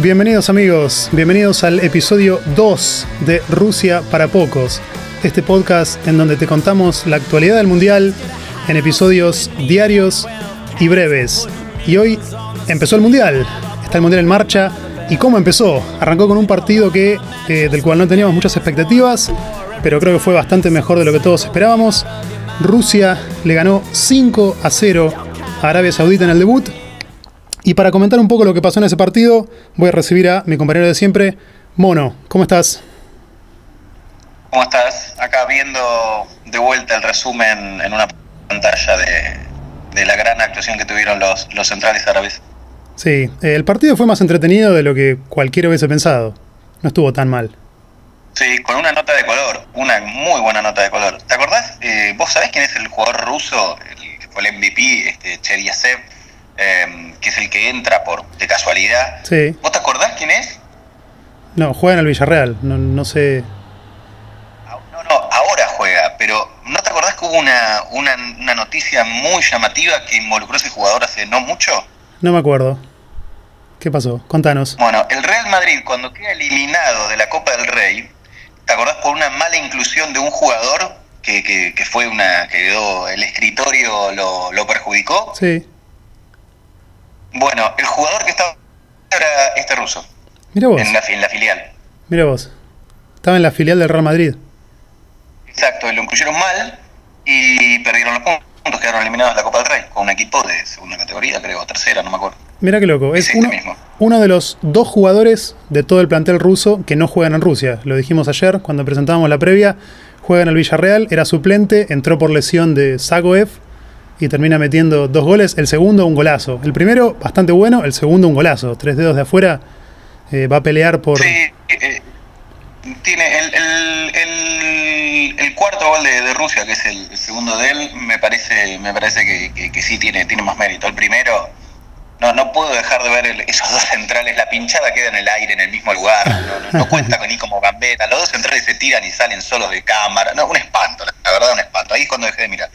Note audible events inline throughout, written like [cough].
Bienvenidos amigos, bienvenidos al episodio 2 de Rusia para Pocos, este podcast en donde te contamos la actualidad del Mundial en episodios diarios y breves. Y hoy empezó el Mundial, está el Mundial en marcha. ¿Y cómo empezó? Arrancó con un partido que, eh, del cual no teníamos muchas expectativas, pero creo que fue bastante mejor de lo que todos esperábamos. Rusia le ganó 5 a 0 a Arabia Saudita en el debut. Y para comentar un poco lo que pasó en ese partido, voy a recibir a mi compañero de siempre, Mono. ¿Cómo estás? ¿Cómo estás? Acá viendo de vuelta el resumen en una pantalla de, la gran actuación que tuvieron los, los centrales árabes. Sí, el partido fue más entretenido de lo que cualquiera hubiese pensado. No estuvo tan mal. Sí, con una nota de color, una muy buena nota de color. ¿Te acordás? Eh, ¿Vos sabés quién es el jugador ruso, el que fue el MVP, este Cheryasev, em, que es el que entra por de casualidad? Sí. ¿Vos te acordás quién es? No, juega en el Villarreal, no, no sé. No, no, ahora juega, pero ¿no te acordás que hubo una, una, una noticia muy llamativa que involucró a ese jugador hace no mucho? No me acuerdo. ¿Qué pasó? Contanos. Bueno, el Real Madrid cuando queda eliminado de la Copa del Rey, ¿te acordás por una mala inclusión de un jugador que, que, fue una que quedó el escritorio lo, lo perjudicó? Sí. Bueno, el jugador que estaba era este ruso. Mira vos. En la, en la filial. Mira vos. Estaba en la filial del Real Madrid. Exacto, lo incluyeron mal y perdieron los puntos, quedaron eliminados de la Copa del Rey, con un equipo de segunda categoría, creo, tercera, no me acuerdo. Mira qué loco, es, uno, uno, de los dos jugadores de todo el plantel ruso que no juegan en Rusia. Lo dijimos ayer cuando presentábamos la previa. Juega en el Villarreal, era suplente, entró por lesión de Zagoev y termina metiendo dos goles. El segundo, un golazo. El primero, bastante bueno, el segundo, un golazo. Tres dedos de afuera, eh, va a pelear por. Sí, eh, tiene el, el, cuarto gol de, Rusia, que es el, segundo de él, me parece, me parece que, que, sí tiene, tiene más mérito. El primero, no, no puedo dejar de ver esos dos centrales, la pinchada queda en el aire, en el mismo lugar, no, cuenta ni como gambeta, los dos centrales se tiran y salen solos de cámara, no, un espanto, la verdad un espanto, ahí es cuando dejé de mirar.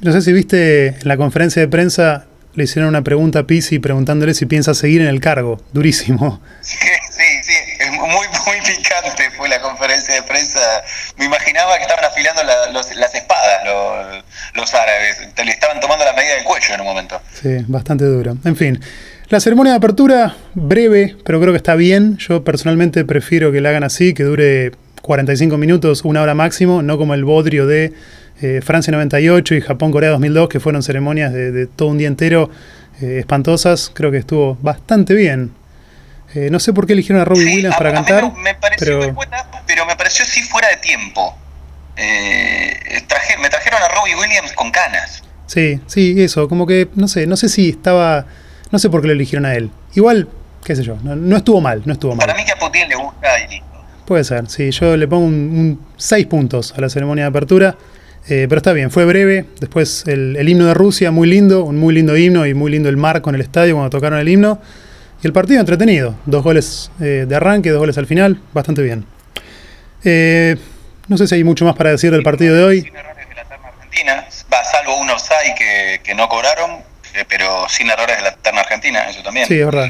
No sé si viste en la conferencia de prensa, le hicieron una pregunta a Pizzi preguntándole si piensa seguir en el cargo, durísimo. Sí, sí, sí, muy, muy picante fue la conferencia de prensa. Me imaginaba que estaban afilando las espadas los, árabes. Le estaban tomando la medida del cuello en un momento. Sí, bastante duro. En fin. La ceremonia de apertura, breve, pero creo que está bien. Yo personalmente prefiero que la hagan así, que dure 45 minutos, una hora máximo, no como el bodrio de eh, Francia 98 y Japón-Corea 2002, que fueron ceremonias de, todo un día entero eh, espantosas. Creo que estuvo bastante bien. Eh, no sé por qué eligieron a Robbie Williams para cantar. me, pareció pero... Muy buena, pero me pareció sí fuera de tiempo. Me trajeron a Robbie Williams con canas. Sí, sí, eso, como que, no sé, no sé si estaba, no sé por qué lo eligieron a él. Igual, qué sé yo, no, estuvo mal, no estuvo mal. Para mí que a Putin le gusta y listo. Puede ser, sí, yo le pongo un 6 puntos a la ceremonia de apertura, eh, pero está bien, fue breve, después el, el himno de Rusia, muy lindo, un muy lindo himno y muy lindo el marco en el estadio cuando tocaron el himno. Y el partido entretenido. Dos goles eh, de arranque, dos goles al final. Bastante bien. Eh, no sé si hay mucho más para decir del partido de hoy. Sin errores de la terna argentina. Va, salvo unos hay que, que no cobraron, eh, pero sin errores de la terna argentina, eso también. Sí, es verdad.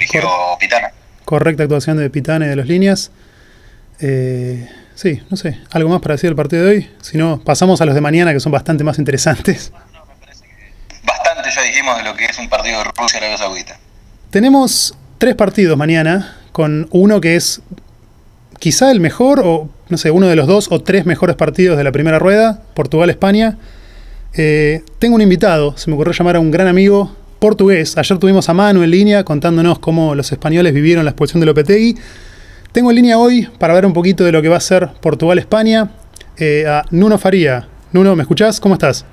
Pitana. Correcta actuación de Pitana y de las líneas. Sí, no sé. ¿Algo más para decir del partido de hoy? Si no, pasamos a los de mañana que son bastante más interesantes. [laughs] bastante ya dijimos de lo que es un partido de Rusia-Arabia Saudita. Tenemos tres partidos mañana, con uno que es quizá el mejor, o no sé, uno de los dos o tres mejores partidos de la primera rueda, Portugal-España. Eh, tengo un invitado, se me ocurrió llamar a un gran amigo portugués. Ayer tuvimos a Manu en línea contándonos cómo los españoles vivieron la expulsión de Lopetegui. Tengo en línea hoy para ver un poquito de lo que va a ser Portugal-España eh, a Nuno Faría. Nuno, ¿me escuchás? ¿Cómo estás?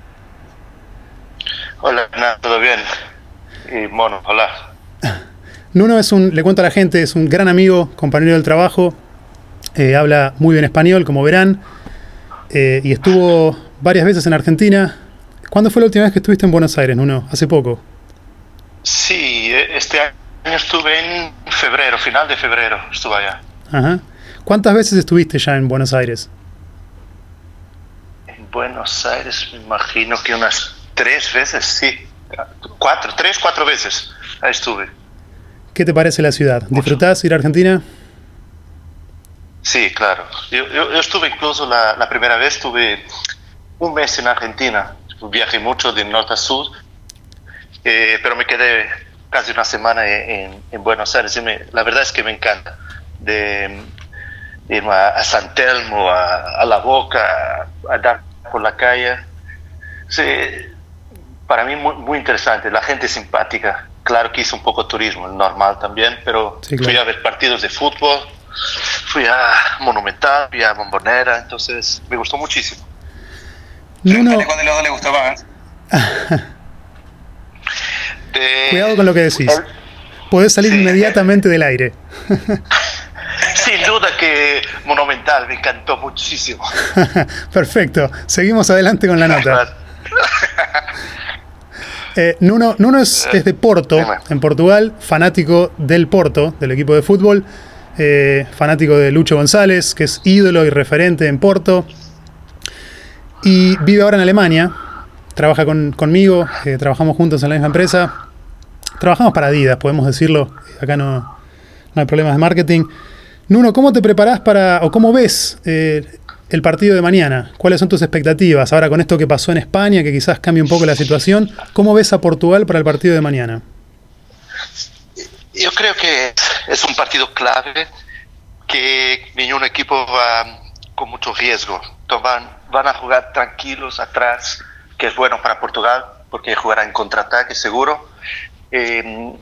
Hola, ¿todo bien? Y Mono, hola. [laughs] Nuno es un, le cuento a la gente, es un gran amigo, compañero del trabajo, eh, habla muy bien español, como verán, eh, y estuvo varias veces en Argentina. ¿Cuándo fue la última vez que estuviste en Buenos Aires, Nuno? ¿Hace poco? Sí, este año estuve en febrero, final de febrero estuve allá. Ajá. ¿Cuántas veces estuviste ya en Buenos Aires? En Buenos Aires me imagino que unas tres veces, sí. Cuatro, tres, cuatro veces ahí estuve. ¿qué te parece la ciudad? ¿Disfrutás ir a Argentina? Sí, claro. Yo, yo, estuve incluso la, la, primera vez, estuve un mes en Argentina. Viajé mucho de norte a sur, eh, pero me quedé casi una semana en, en Buenos Aires. Y me, la verdad es que me encanta. De, ir a, a, San Telmo, a, a La Boca, a, dar por la calle. Sí, para mí muy, muy interesante, la gente simpática. Claro que hice un poco de turismo, normal también, pero sí, claro. fui a ver partidos de fútbol, fui a Monumental, fui a Bombonera, entonces me gustó muchísimo. No, ¿Cuál de los dos le gustó más? [laughs] de... Cuidado con lo que decís. Podés salir sí. inmediatamente del aire. [laughs] Sin duda que Monumental me encantó muchísimo. [laughs] Perfecto. Seguimos adelante con la nota. Eh, Nuno, Nuno es, es, de Porto, en Portugal, fanático del Porto, del equipo de fútbol, eh, fanático de Lucho González, que es ídolo y referente en Porto, y vive ahora en Alemania, trabaja con, conmigo, eh, trabajamos juntos en la misma empresa, trabajamos para Adidas, podemos decirlo, acá no, no hay problemas de marketing. Nuno, ¿cómo te preparás para, o cómo ves eh, el partido de mañana? ¿Cuáles son tus expectativas ahora con esto que pasó en España, que quizás cambie un poco la situación? ¿Cómo ves a Portugal para el partido de mañana? Yo creo que es un partido clave, que ningún equipo va con mucho riesgo. Van a jugar tranquilos atrás, que es bueno para Portugal, porque jugará en contraataque seguro. Eh,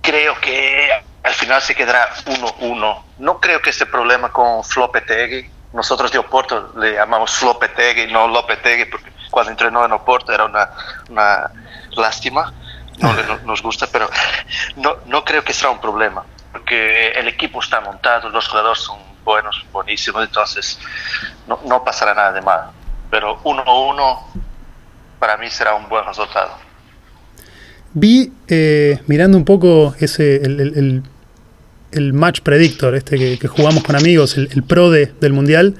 creo que al final se quedará 1-1. No creo que este problema con Flopetegui, nosotros de Oporto le llamamos Flopetegui, no Lopetegui, porque cuando entrenó en Oporto era una, una lástima, no, no, nos gusta, pero no, no creo que será un problema, porque el equipo está montado, los jugadores son buenos, buenísimos, entonces no, no pasará nada de mal. Pero 1-1 para mí será un buen resultado. Vi, eh, mirando un poco ese, el, el match predictor, este que, jugamos con amigos, el, el pro de, del Mundial,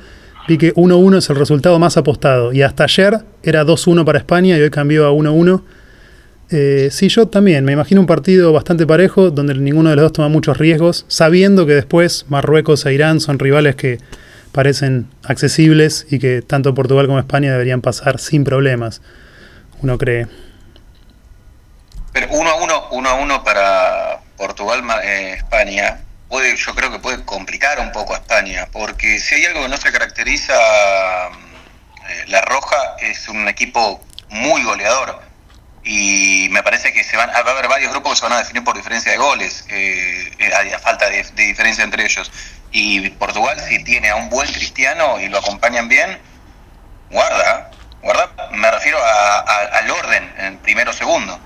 vi que 1-1 es el resultado más apostado. Y hasta ayer era 2-1 para España y hoy cambió a 1-1. Eh, sí, yo también. Me imagino un partido bastante parejo, donde ninguno de los dos toma muchos riesgos, sabiendo que después Marruecos e Irán son rivales que parecen accesibles y que tanto Portugal como España deberían pasar sin problemas. Uno cree. Pero 1 a 1, 1 a 1 para Portugal, eh, España, puede, yo creo que puede complicar un poco a España, porque si hay algo que no se caracteriza, eh, la Roja es un equipo muy goleador y me parece que se van, va a haber varios grupos que se van a definir por diferencia de goles, eh, a, falta de, diferencia entre ellos. Y Portugal, si tiene a un buen cristiano y lo acompañan bien, guarda, guarda, me refiero a, al orden, en primero segundo.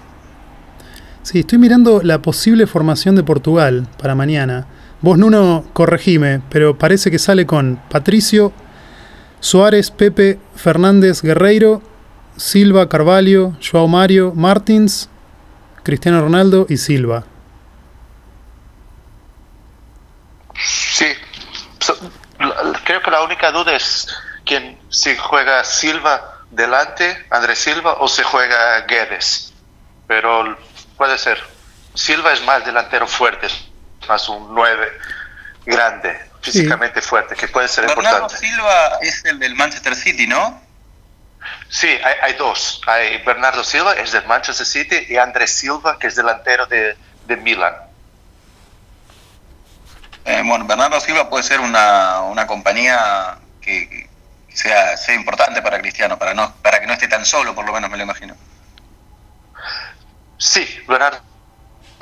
Sí, estoy mirando la posible formación de Portugal para mañana. Vos, Nuno, corregime, pero parece que sale con Patricio, Suárez, Pepe, Fernández, Guerreiro, Silva, Carvalho, Joao Mario, Martins, Cristiano Ronaldo y Silva. Sí, creo que la única duda es quién si juega Silva delante, Andrés Silva, o se juega Guedes. Pero puede ser. Silva es más delantero fuerte, más un 9 grande, físicamente sí. fuerte, que puede ser Bernardo importante. Silva es el del Manchester City, ¿no? Sí, hay, hay, dos. Hay Bernardo Silva, es del Manchester City, y Andrés Silva, que es delantero de, de Milan. Eh, bueno, Bernardo Silva puede ser una, una compañía que, que sea, sea importante para Cristiano, para, no, para que no esté tan solo, por lo menos me lo imagino. Sí, Bernardo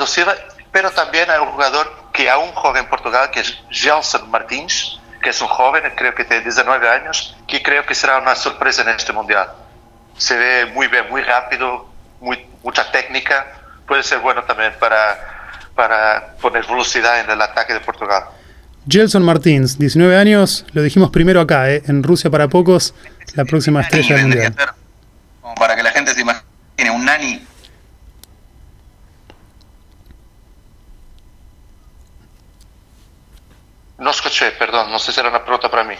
Silva, pero también hay un jugador que aún juega en Portugal, que es Gelson Martins, que es un joven, creo que tiene 19 años, que creo que será una sorpresa en este mundial. Se ve muy bien, muy rápido, muy, mucha técnica, puede ser bueno también para, para poner velocidad en el ataque de Portugal. Gelson Martins, 19 años, lo dijimos primero acá, ¿eh? en Rusia para pocos, la próxima estrella del mundial. Como para que la gente se imagine, un nani No escuché, perdón, no sé si era una pregunta para mí.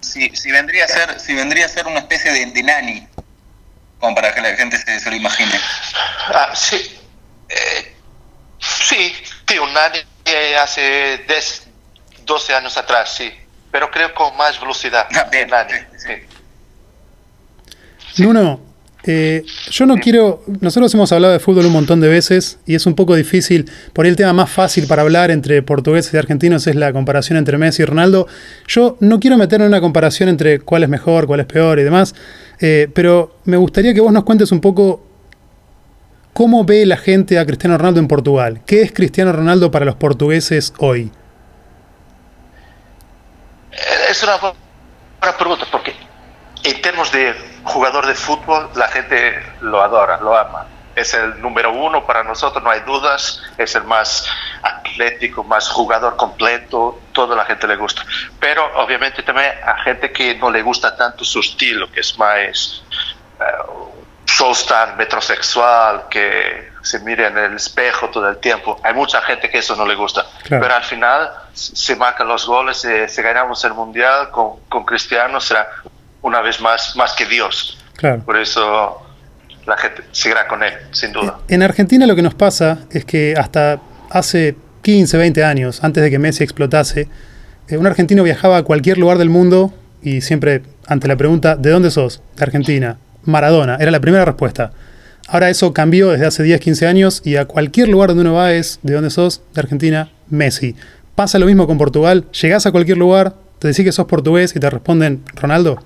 Si, si, vendría, a ser, si vendría a ser una especie de, de nani, como para que la gente se, se lo imagine. Ah, sí. Eh, Sí, sí, un año hace 10, 12 años atrás, sí. Pero creo con más velocidad. Ah, bien, sí, sí. Nuno, eh, yo no quiero. Nosotros hemos hablado de fútbol un montón de veces y es un poco difícil. Por ahí el tema más fácil para hablar entre portugueses y argentinos es la comparación entre Messi y Ronaldo. Yo no quiero meter en una comparación entre cuál es mejor, cuál es peor y demás. Eh, pero me gustaría que vos nos cuentes un poco cómo ve la gente a Cristiano Ronaldo en Portugal. ¿Qué es Cristiano Ronaldo para los portugueses hoy? Es una buena pregunta porque en términos de jugador de fútbol, la gente lo adora, lo ama. Es el número uno para nosotros, no hay dudas. Es el más atlético, más jugador completo. Toda la gente le gusta. Pero obviamente también a gente que no le gusta tanto su estilo, que es más uh, showstar, metrosexual, que se mire en el espejo todo el tiempo. Hay mucha gente que eso no le gusta. Claro. Pero al final se marcan los goles, eh, si ganamos el mundial con, con Cristiano será una vez más, más que Dios. Claro. Por eso la gente seguirá con él, sin duda. En Argentina lo que nos pasa es que hasta hace 15, 20 años, antes de que Messi explotase, eh, un argentino viajaba a cualquier lugar del mundo y siempre ante la pregunta, ¿de dónde sos? De Argentina. Maradona, era la primera respuesta. Ahora eso cambió desde hace 10, 15 años y a cualquier lugar donde uno va es, ¿de dónde sos? De Argentina, Messi. Pasa lo mismo con Portugal, llegás a cualquier lugar, te decís que sos portugués y te responden, Ronaldo.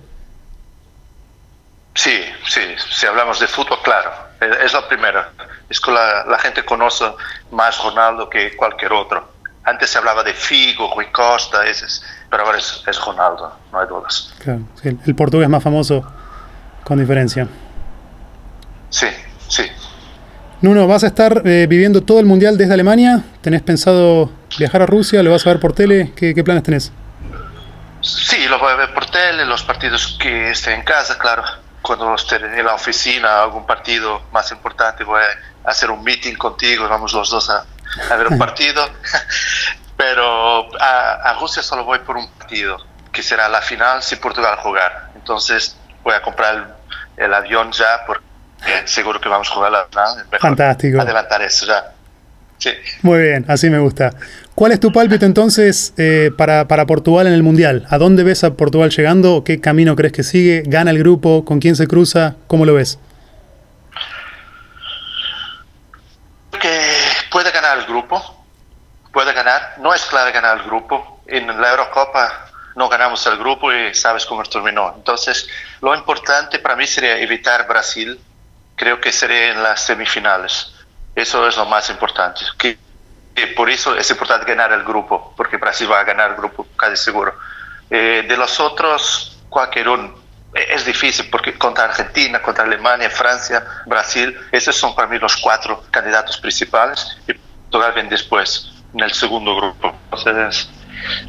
Sí, sí, si hablamos de fútbol, claro, es lo primero. Es que la, la gente conoce más Ronaldo que cualquier otro. Antes se hablaba de Figo, Rui Costa, ese es, pero ahora es, es, Ronaldo, no hay dudas. Claro, sí, el portugués más famoso, con diferencia. Sí, sí. Nuno, ¿vas a estar eh, viviendo todo el Mundial desde Alemania? ¿Tenés pensado viajar a Rusia? ¿Lo vas a ver por tele? ¿Qué, qué planes tenés? Sí, lo voy a ver por tele, los partidos que esté en casa, claro cuando esté en la oficina, algún partido más importante, voy a hacer un meeting contigo, vamos los dos a, a ver un [laughs] partido. [laughs] Pero a, a, Rusia solo voy por un partido, que será la final si Portugal jugar. Entonces voy a comprar el, el avión ya, porque seguro que vamos a jugar la final. Fantástico. Adelantar eso ya. Sí. Muy bien, así me gusta. ¿Cuál es tu pálpito entonces eh, para, para, Portugal en el Mundial? ¿A dónde ves a Portugal llegando? ¿Qué camino crees que sigue? ¿Gana el grupo? ¿Con quién se cruza? ¿Cómo lo ves? Que puede ganar el grupo, puede ganar. No es clave ganar el grupo. En la Eurocopa no ganamos el grupo y sabes cómo terminó. Entonces, lo importante para mí sería evitar Brasil. Creo que sería en las semifinales. Eso es lo más importante. Que eh, por eso es importante ganar el grupo, porque Brasil va a ganar el grupo casi seguro. Eh, de los otros, cualquier uno, eh, es difícil, porque contra Argentina, contra Alemania, Francia, Brasil, esos son para mí los cuatro candidatos principales y Portugal viene después, en el segundo grupo. Entonces,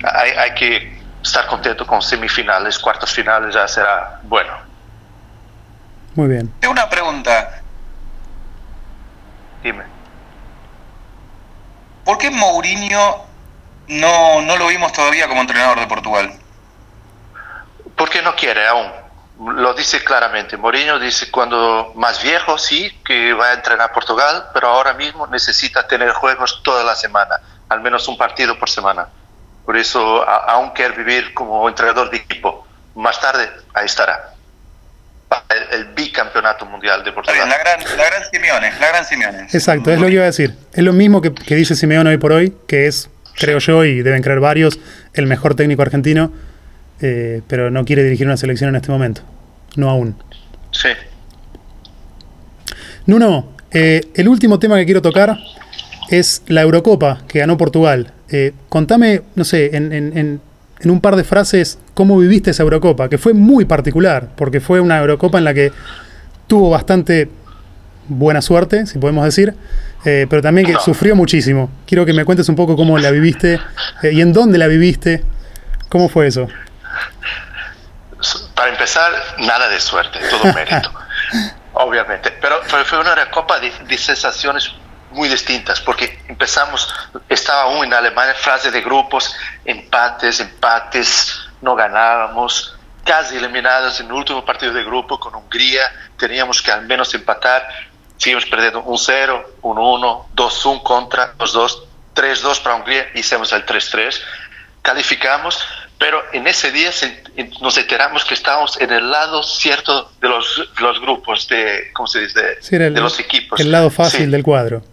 hay, hay que estar contento con semifinales, cuartos finales ya será bueno. Muy bien. Tengo una pregunta. Dime. ¿Por qué Mourinho no, no lo vimos todavía como entrenador de Portugal? Porque no quiere aún. Lo dice claramente. Mourinho dice cuando más viejo sí que va a entrenar Portugal, pero ahora mismo necesita tener juegos toda la semana, al menos un partido por semana. Por eso a, aún quiere vivir como entrenador de equipo. Más tarde ahí estará. El, el, bicampeonato mundial de Portugal. La gran, la gran Simeone, la gran Simeone. Exacto, es lo que iba a decir. Es lo mismo que, que dice Simeone hoy por hoy, que es, creo yo, y deben creer varios, el mejor técnico argentino, eh, pero no quiere dirigir una selección en este momento. No aún. Sí. Nuno, eh, el último tema que quiero tocar es la Eurocopa que ganó Portugal. Eh, contame, no sé, en, en, en en un par de frases cómo viviste esa Eurocopa, que fue muy particular, porque fue una Eurocopa en la que tuvo bastante buena suerte, si podemos decir, eh, pero también que no. sufrió muchísimo. Quiero que me cuentes un poco cómo la viviste eh, y en dónde la viviste. ¿Cómo fue eso? Para empezar, nada de suerte, todo mérito, [laughs] obviamente. Pero fue una Eurocopa de, de sensaciones muy distintas, porque empezamos, estaba aún en Alemania, fase de grupos, empates, empates, no ganábamos, casi eliminados en el último partido de grupo con Hungría, teníamos que al menos empatar, seguimos perdiendo 1-0, 1-1, 2-1 contra, 2-2, 3-2 para Hungría, hicimos el 3-3, calificamos, pero en ese día nos enteramos que estábamos en el lado cierto de los, los grupos, de, ¿cómo se dice? de los equipos. El lado fácil del cuadro.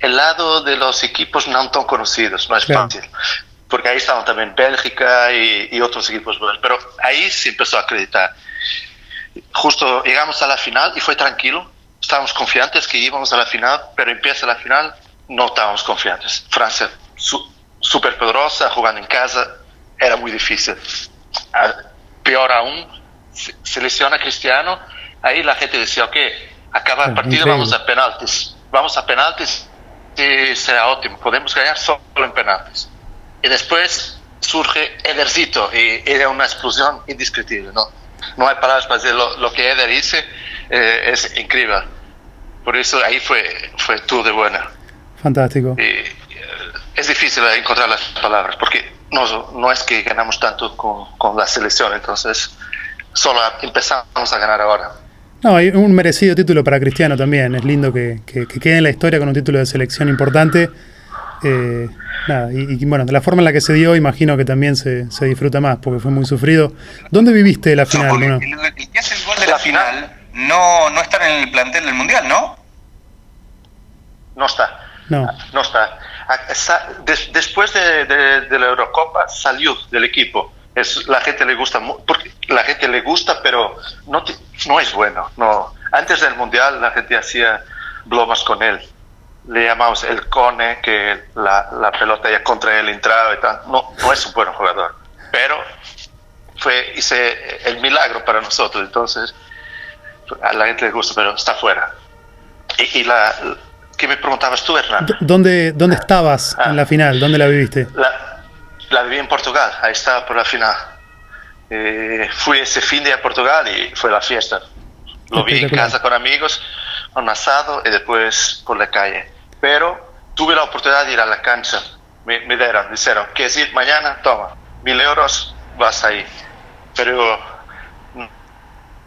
El lado de los equipos no tan conocidos, no es fácil. Porque ahí estaban también Bélgica y, y otros equipos buenos. Pero ahí se empezó a acreditar. Justo llegamos a la final y fue tranquilo. Estábamos confiantes que íbamos a la final, pero empieza la final, no estábamos confiantes. Francia súper poderosa, jugando en casa, era muy difícil. Ah, peor aún, selecciona Cristiano, ahí la gente decía, ok, acaba el partido, vamos a penaltis, vamos a penaltis y será óptimo, podemos ganar solo en penaltis. Y después surge Edercito y era una explosión indescriptible, ¿no? No hay palabras para decir lo, que Eder dice, eh, es increíble. Por eso ahí fue, fue todo de buena. Fantástico. Y, eh, es difícil encontrar las palabras porque no, no es que ganamos tanto con, la selección, entonces solo empezamos a ganar ahora. No, hay un merecido título para Cristiano también. Es lindo que, quede en la historia con un título de selección importante. Eh, y, bueno, de la forma en la que se dio, imagino que también se, disfruta más, porque fue muy sufrido. ¿Dónde viviste la final? No, el, que hace el gol de la, final no, no está en el plantel del Mundial, ¿no? No está. No. No está después de, la Eurocopa salió del equipo. Es, la gente le gusta, porque la gente le gusta, pero no, no es bueno. No. Antes del Mundial la gente hacía bromas con él. Le llamamos el cone, que la, la pelota ya contra él entraba y tal. No, no es un buen jugador. Pero fue hice el milagro para nosotros. Entonces, a la gente le gusta, pero está fuera. Y, y la, ¿Qué me preguntabas tú, Hernán? ¿Dónde, dónde estabas ah. en la final? ¿Dónde la viviste? La, viví en Portugal, ahí estaba por la final. Eh, fui ese fin de a Portugal y fue la fiesta. Lo vi en casa con amigos, un asado y después por la calle. Pero tuve la oportunidad de ir a la cancha. Me, me dieron, dijeron, que ir mañana? Toma, mil euros, vas ahí. Pero mm,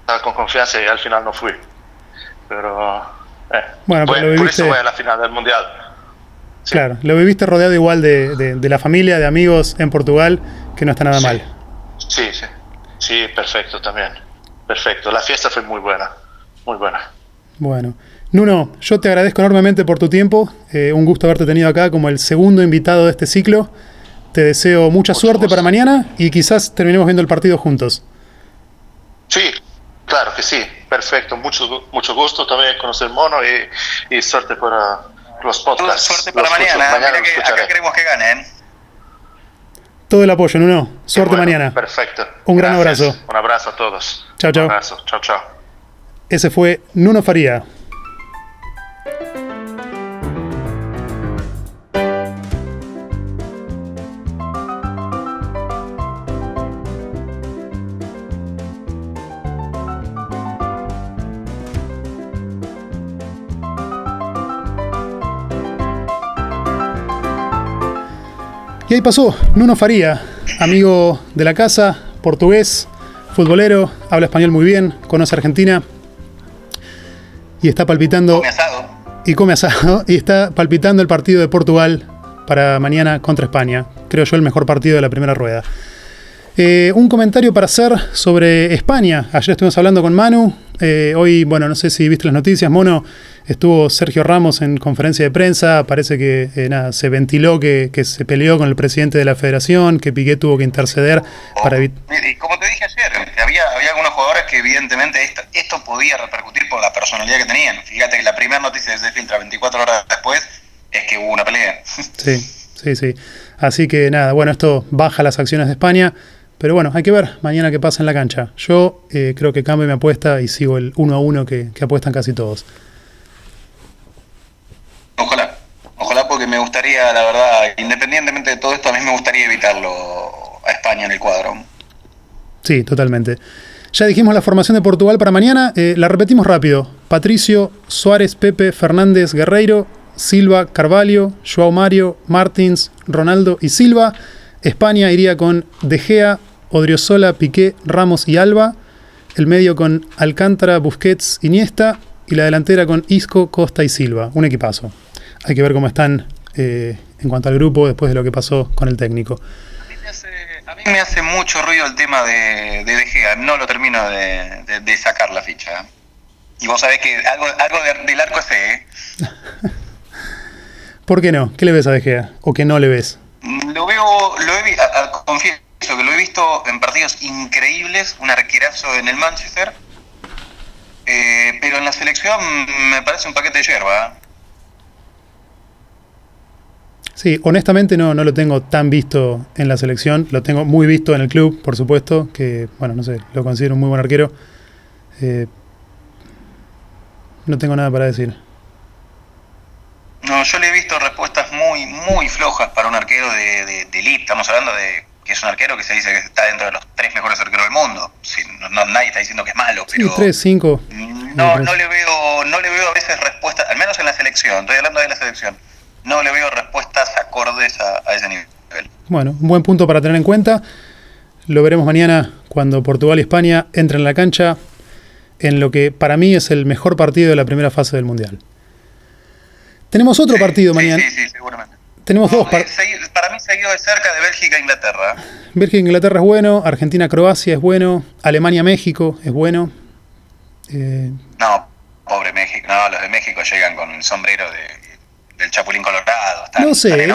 estaba con confianza y al final no fui. Pero eh, bueno, pero lo viviste... Por eso voy a la final del Mundial. Claro, lo viviste rodeado igual de, de, la familia, de amigos en Portugal, que no está nada mal. Sí, sí. Sí, perfecto también. Perfecto. La fiesta fue muy buena. Muy buena. Bueno. Nuno, yo te agradezco enormemente por tu tiempo. Eh, un gusto haberte tenido acá como el segundo invitado de este ciclo. Te deseo mucha suerte para mañana y quizás terminemos viendo el partido juntos. Sí, claro que sí. Perfecto, mucho, mucho gusto también conocer Mono y, suerte para los podcasts. Suerte para mañana, acá queremos que ganen. Todo el apoyo, no, Suerte mañana. Perfecto. Un gran abrazo. Un abrazo a todos. Chao, chao. Un abrazo. Chao, chao. Ese fue Nuno Faría. Y ahí pasó Nuno Faría, amigo de la casa, portugués, futbolero, habla español muy bien, conoce Argentina y está palpitando. Come asado. Y come asado. [laughs] Y está palpitando el partido de Portugal para mañana contra España. Creo yo el mejor partido de la primera rueda. Eh, un comentario para hacer sobre España. Ayer estuvimos hablando con Manu. Eh, hoy, bueno, no sé si viste las noticias, Mono. Estuvo Sergio Ramos en conferencia de prensa. Parece que eh, nada, se ventiló que, se peleó con el presidente de la federación, que Piqué tuvo que interceder para evitar. Como te dije ayer, había, había algunos jugadores que, evidentemente, esto, esto podía repercutir por la personalidad que tenían. Fíjate que la primera noticia que se filtra 24 horas después es que hubo una pelea. Sí, sí, sí. Así que nada, bueno, esto baja las acciones de España. Pero bueno, hay que ver mañana qué pasa en la cancha. Yo eh, creo que cambio mi apuesta y sigo el 1 a 1 que, apuestan casi todos. Ojalá, ojalá porque me gustaría, la verdad, independientemente de todo esto, a mí me gustaría evitarlo a España en el cuadro. Sí, totalmente. Ya dijimos la formación de Portugal para mañana, eh, la repetimos rápido. Patricio, Suárez, Pepe, Fernández, Guerreiro, Silva, Carvalho, Joao Mario, Martins, Ronaldo y Silva. España iría con De Gea, Odriozola, Piqué, Ramos y Alba. El medio con Alcántara, Busquets, Iniesta. y la delantera con Isco, Costa y Silva. Un equipazo. Hay que ver cómo están eh, en cuanto al grupo después de lo que pasó con el técnico. A mí me hace, a mí me hace mucho ruido el tema de, de De Gea. No lo termino de, de- de sacar la ficha. Y vos sabés que algo, algo de- del arco ese, ¿eh? [laughs] ¿Por qué no? ¿Qué le ves a De Gea? ¿O qué no le ves? Lo veo, lo he vi- a- a- confieso que lo he visto en partidos increíbles, un arquerazo en el Manchester, eh, pero en la selección me parece un paquete de yerba. ¿eh? Sí, honestamente no, no lo tengo tan visto en la selección. Lo tengo muy visto en el club, por supuesto, que, bueno, no sé, lo considero un muy buen arquero. Eh, no tengo nada para decir. No, yo le he visto respuestas muy, muy flojas para un arquero de, de, de elite. Estamos hablando de es un arquero que se dice que está dentro de los tres mejores arqueros del mundo. Sí, no, no- nadie está diciendo que es malo, Sí, pero 3, 5. no, no le veo, no le veo a veces respuestas, al menos en la selección. Estoy hablando de la selección. No le veo respuestas acordes a, a ese nivel. Bueno, un buen punto para tener en cuenta. Lo veremos mañana cuando Portugal y España entren en la cancha en lo que para mí es el mejor partido de la primera fase del Mundial. Tenemos otro Sí, partido sí, mañana. Sí, sí, seguramente. Tenemos dos No, eh, para mí seguido de cerca de Bélgica e Inglaterra. Bélgica Inglaterra es bueno, Argentina Croacia es bueno, Alemania México es bueno. Eh, No, pobre México. No, los de México llegan con el sombrero de, del Chapulín Colorado. Están, no están sé, en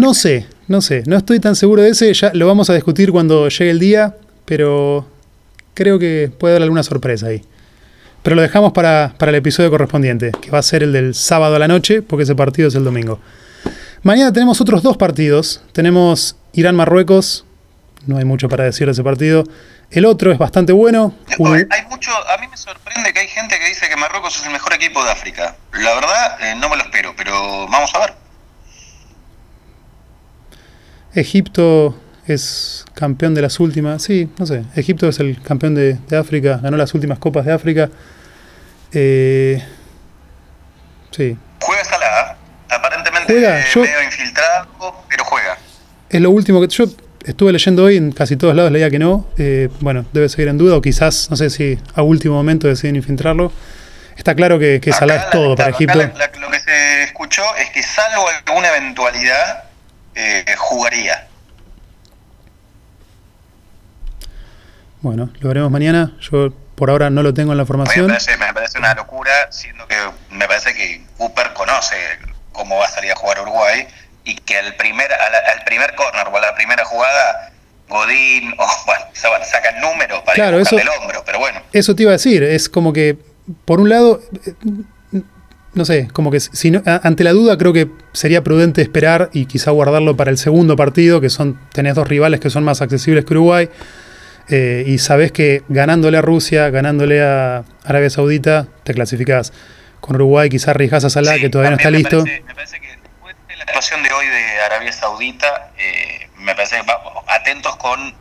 no sé, no sé, no estoy tan seguro de ese, ya lo vamos a discutir cuando llegue el día, pero creo que puede haber alguna sorpresa ahí. Pero lo dejamos para, para el episodio correspondiente, que va a ser el del sábado a la noche, porque ese partido es el domingo. Mañana tenemos otros dos partidos. Tenemos Irán-Marruecos, no hay mucho para decir de ese partido. El otro es bastante bueno. Hay mucho, a mí me sorprende que hay gente que dice que Marruecos es el mejor equipo de África. La verdad, eh, no me lo espero, pero vamos a ver. Egipto es campeón de las últimas. Sí, no sé. Egipto es el campeón de, de África. Ganó las últimas copas de África. Eh, sí. Juega Salah, aparentemente Juega, eh, yo- medio infiltrado, pero juega. Es lo último que yo estuve leyendo hoy. En casi todos lados leía que no. Eh, bueno, debe seguir en duda. O quizás, no sé si a último momento deciden infiltrarlo. Está claro que, que Salah es la- todo para claro, Egipto. la- la- lo que se escuchó es que salvo alguna eventualidad, eh, jugaría. Bueno, lo veremos mañana. Yo por ahora no lo tengo en la Me formación. parece, me parece una locura, siendo que me parece que Cooper conoce cómo va a salir a jugar Uruguay y que al primer, al primer corner o a la primera jugada, Godín [laughs] o bueno, sa- sacan números para Claro, eso- del hombro, pero bueno. Eso te iba a decir, es como que, por un lado, no sé, como que si no- ante la duda creo que sería prudente esperar y quizá guardarlo para el segundo partido, que son, tenés dos rivales que son más accesibles que Uruguay, eh, y sabés que ganándole a Rusia, ganándole a Arabia Saudita, te clasificás. Con Uruguay quizá arriesgás a Salah, Sí, que todavía no está me listo. parece- me parece que después de la actuación de hoy de Arabia Saudita, eh, me parece que va- atentos con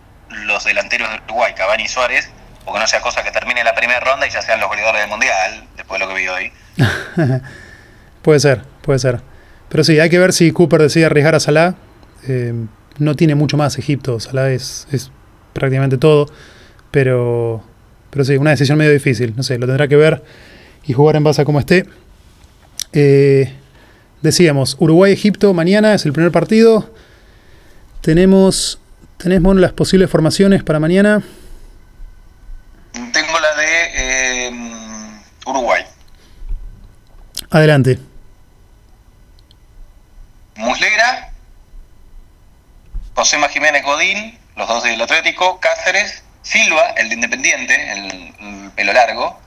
los delanteros de Uruguay, Cavani y Suárez, porque no sea cosa que termine la primera ronda y ya sean los goleadores del Mundial, después de lo que vi hoy. [laughs] Puede ser, puede ser. Pero sí, hay que ver si Cooper decide arriesgar a Salah. Eh, no tiene mucho más Egipto, Salah es, es prácticamente todo. Pero, pero sí, una decisión medio difícil. No sé, lo tendrá que ver y jugar en base a cómo esté. Eh, decíamos, Uruguay-Egipto mañana es el primer partido. Tenemos, tenemos las posibles formaciones para mañana. Tengo la de eh, Uruguay. Adelante. Muslera, José Jiménez Godín, los dos del Atlético, Cáceres, Silva, el de Independiente, el, el pelo largo.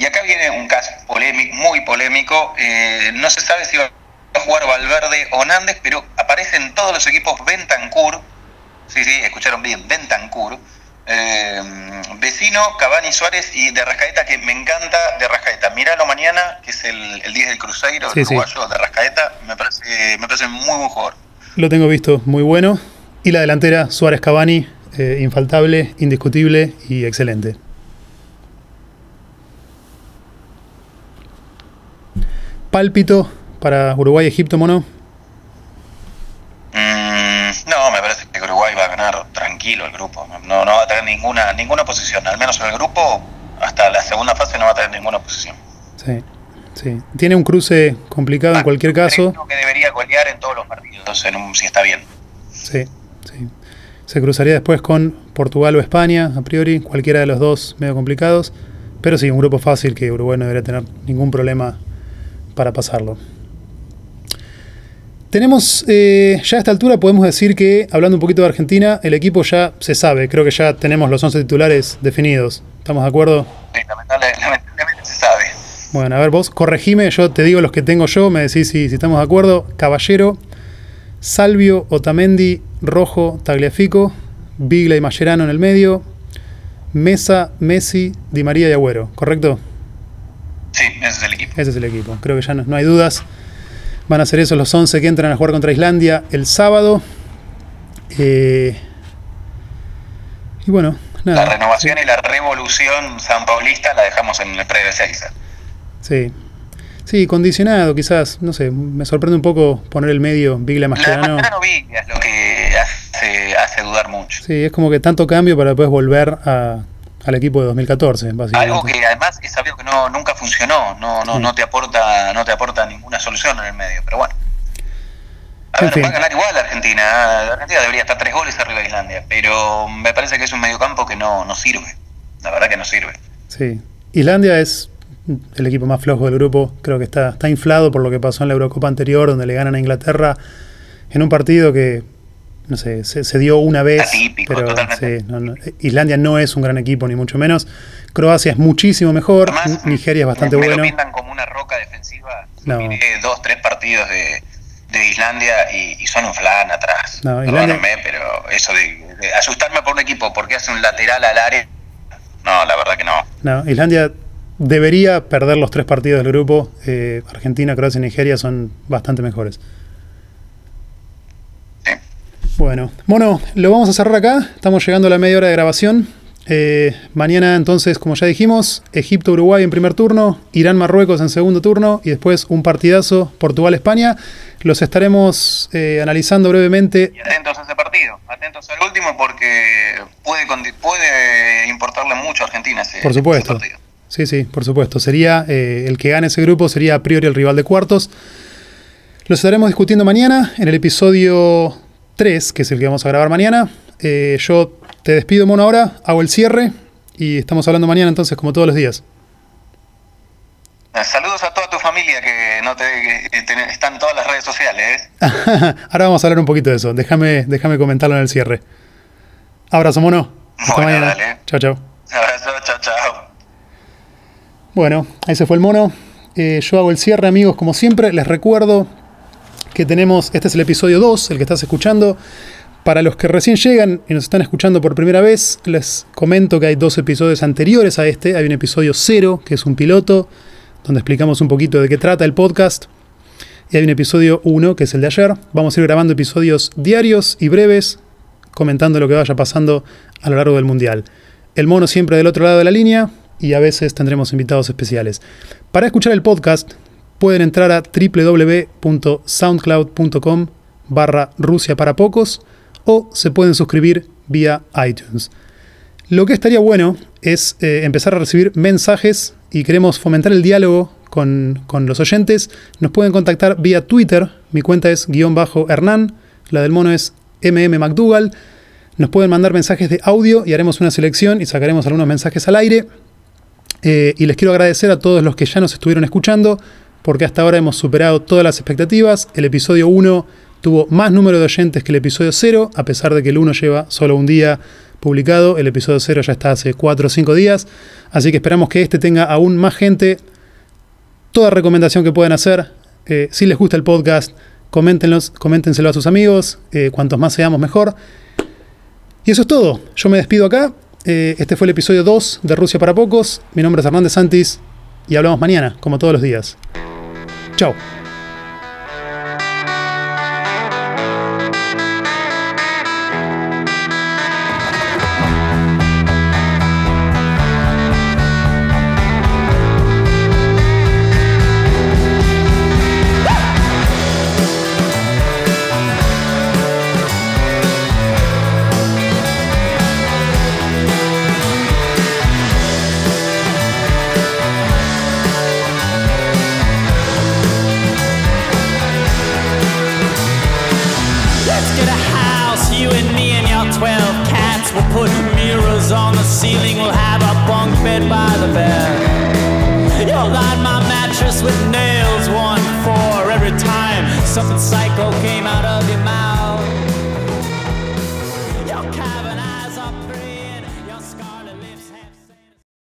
Y acá viene un caso polémico, muy polémico. eh, no se sabe si va a jugar Valverde o Nández, pero aparecen todos los equipos Bentancur. Sí, sí, escucharon bien, Bentancur. Eh, vecino, Cavani Suárez y de Rascaeta, que me encanta de Rascaeta. Míralo mañana, que es el, el 10 del Cruzeiro, Sí, el sí. uruguayo de Rascaeta. Me parece, me parece muy buen jugador. Lo tengo visto, muy bueno. Y la delantera, Suárez Cavani, eh, infaltable, indiscutible y excelente. Pálpito para Uruguay-Egipto, mono. Mm, no, me parece que Uruguay va a ganar tranquilo el grupo. No, no va a tener ninguna, ninguna posición. Al menos en el grupo, hasta la segunda fase no va a tener ninguna posición. Sí. Sí, tiene un cruce complicado en cualquier caso. Creo que debería golear en todos los partidos, en un- si está bien. Sí, sí. Se cruzaría después con Portugal o España, a priori, cualquiera de los dos medio complicados. Pero sí, un grupo fácil que Uruguay no debería tener ningún problema para pasarlo. Tenemos, eh, ya a esta altura podemos decir que, hablando un poquito de Argentina, el equipo ya se sabe, creo que ya tenemos los 11 titulares definidos. ¿Estamos de acuerdo? Sí, lamentable- lamentablemente se sabe. Bueno, a ver vos, corregime, yo te digo los que tengo yo, me decís si, si estamos de acuerdo. Caballero, Salvio, Otamendi, Rojo, Tagliafico, Bigla y Mascherano en el medio, Mesa, Messi, Di María y Agüero, ¿correcto? Sí, ese es el equipo. Ese es el equipo, creo que ya no, no hay dudas. Van a ser esos los 11 que entran a jugar contra Islandia el sábado. Eh, y bueno, nada. La renovación y la revolución San Paulista la dejamos en el pre de Seiza. Sí. Sí, condicionado quizás, no sé, me sorprende un poco poner el medio Bigla La Mascherano. Mascherano Biglia es lo que hace, hace dudar mucho. Sí, es como que tanto cambio para después volver a- al equipo de 2014, básicamente. Algo que además es sabido que no, nunca funcionó, no, no, Sí. no te aporta, no te aporta ninguna solución en el medio, pero bueno. A ver, va a ganar igual Argentina. ¿eh? Argentina debería estar tres goles arriba de Islandia, pero me parece que es un mediocampo que no, no sirve. La verdad que no sirve. Sí. Islandia es el equipo más flojo del grupo. Creo que está, está inflado por lo que pasó en la Eurocopa anterior, donde le ganan a Inglaterra en un partido que, no sé, se, se dio una vez. Atípico, pero sí, no, no. Islandia no es un gran equipo, ni mucho menos. Croacia es muchísimo mejor. Además, Nigeria es bastante me, me bueno. lo pintan como una roca defensiva. No. Miré dos, tres partidos de, de Islandia y, y son un flan atrás. No, Islandia- pero eso de, de asustarme por un equipo porque hace un lateral al área, no, la verdad que no. No, Islandia debería perder los tres partidos del grupo. Eh, Argentina, Croacia y Nigeria son bastante mejores. Bueno, Mono, lo vamos a cerrar acá. Estamos llegando a la media hora de grabación. Eh, mañana, entonces, como ya dijimos, Egipto-Uruguay en primer turno, Irán-Marruecos en segundo turno y después un partidazo Portugal-España. Los estaremos eh, analizando brevemente. Y atentos a ese partido, atentos al último porque puede, puede importarle mucho a Argentina ese, Por supuesto. ese partido. Sí, sí, por supuesto. Sería eh, el que gane ese grupo, sería a priori el rival de cuartos. Los estaremos discutiendo mañana en el episodio 3, que es el que vamos a grabar mañana. Eh, yo te despido, Mono, ahora, hago el cierre y estamos hablando mañana entonces, como todos los días. Eh, Saludos a toda tu familia que no te, que te- están en todas las redes sociales. ¿eh? [laughs] Ahora vamos a hablar un poquito de eso. Déjame, déjame comentarlo en el cierre. Abrazo, mono. Hasta Bueno, mañana. dale. Chao, chao. Abrazo, chao, chao. Bueno, ahí se fue el mono. Eh, yo hago el cierre, amigos, como siempre. Les recuerdo que tenemos, este es el episodio 2, el que estás escuchando. Para los que recién llegan y nos están escuchando por primera vez, les comento que hay dos episodios anteriores a este. Hay un episodio 0, que es un piloto, donde explicamos un poquito de qué trata el podcast. Y hay un episodio 1, que es el de ayer. Vamos a ir grabando episodios diarios y breves, comentando lo que vaya pasando a lo largo del Mundial. El mono siempre del otro lado de la línea y a veces tendremos invitados especiales. Para escuchar el podcast pueden entrar a www.soundcloud.com barra Rusia para pocos o se pueden suscribir vía iTunes. Lo que estaría bueno es eh, empezar a recibir mensajes y queremos fomentar el diálogo con, con los oyentes. Nos pueden contactar vía Twitter. Mi cuenta es guion bajo Hernán. La del mono es MMMcDougall. Nos pueden mandar mensajes de audio y haremos una selección y sacaremos algunos mensajes al aire. Eh, y les quiero agradecer a todos los que ya nos estuvieron escuchando, porque hasta ahora hemos superado todas las expectativas. El episodio 1 tuvo más número de oyentes que el episodio 0, a pesar de que el 1 lleva solo un día publicado. El episodio 0 ya está hace 4 o 5 días. Así que esperamos que este tenga aún más gente. Toda recomendación que puedan hacer, eh, si les gusta el podcast, coméntenlos, coméntenselo a sus amigos. eh, cuantos más seamos, mejor. Y eso es todo. Yo me despido acá. Eh, este fue el episodio 2 de Rusia para Pocos. Mi nombre es Hernández Santis y hablamos mañana, como todos los días. Chao.